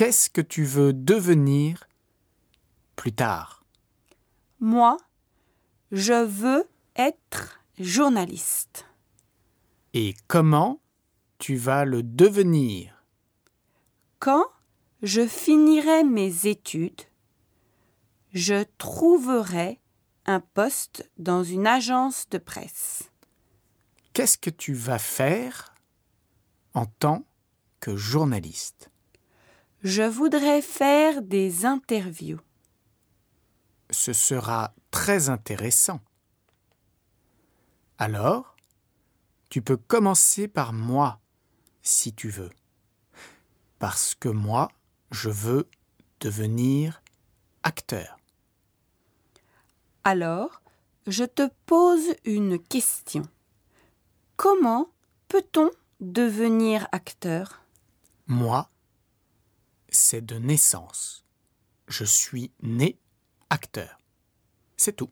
Qu'est-ce que tu veux devenir plus tard? Moi, je veux être journaliste. Et comment tu vas le devenir? Quand je finirai mes études, je trouverai un poste dans une agence de presse. Qu'est-ce que tu vas faire en tant que journaliste? Je voudrais faire des interviews. Ce sera très intéressant. Alors, tu peux commencer par moi, si tu veux. Parce que moi, je veux devenir acteur. Alors, je te pose une question. Comment peut-on devenir acteur? Moi, c'est de naissance. Je suis né acteur. C'est tout.